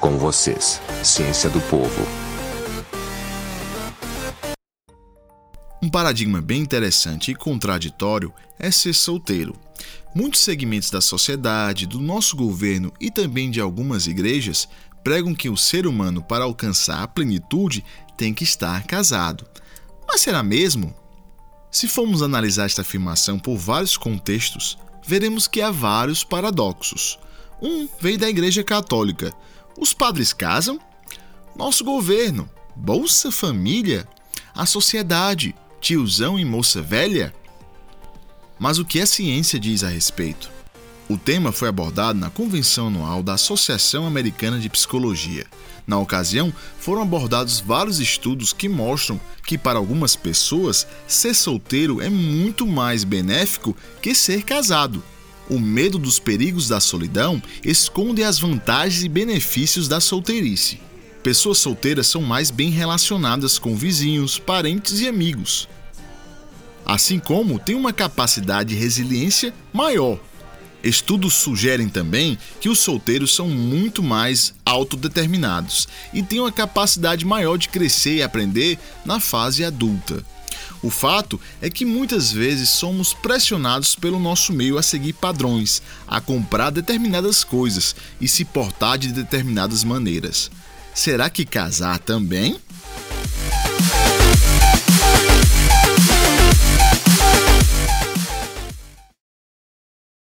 Com vocês, Ciência do Povo. Um paradigma bem interessante e contraditório é ser solteiro. Muitos segmentos da sociedade, do nosso governo e também de algumas igrejas pregam que o ser humano, para alcançar a plenitude, tem que estar casado. Mas será mesmo? Se formos analisar esta afirmação por vários contextos, veremos que há vários paradoxos. Um veio da Igreja Católica, os padres casam? Nosso governo, Bolsa Família? A sociedade, tiozão e moça velha? Mas o que a ciência diz a respeito? O tema foi abordado na convenção anual da Associação Americana de Psicologia. Na ocasião, foram abordados vários estudos que mostram que, para algumas pessoas, ser solteiro é muito mais benéfico que ser casado. O medo dos perigos da solidão esconde as vantagens e benefícios da solteirice. Pessoas solteiras são mais bem relacionadas com vizinhos, parentes e amigos. Assim como têm uma capacidade de resiliência maior. Estudos sugerem também que os solteiros são muito mais autodeterminados e têm uma capacidade maior de crescer e aprender na fase adulta. O fato é que muitas vezes somos pressionados pelo nosso meio a seguir padrões, a comprar determinadas coisas e se portar de determinadas maneiras. Será que casar também?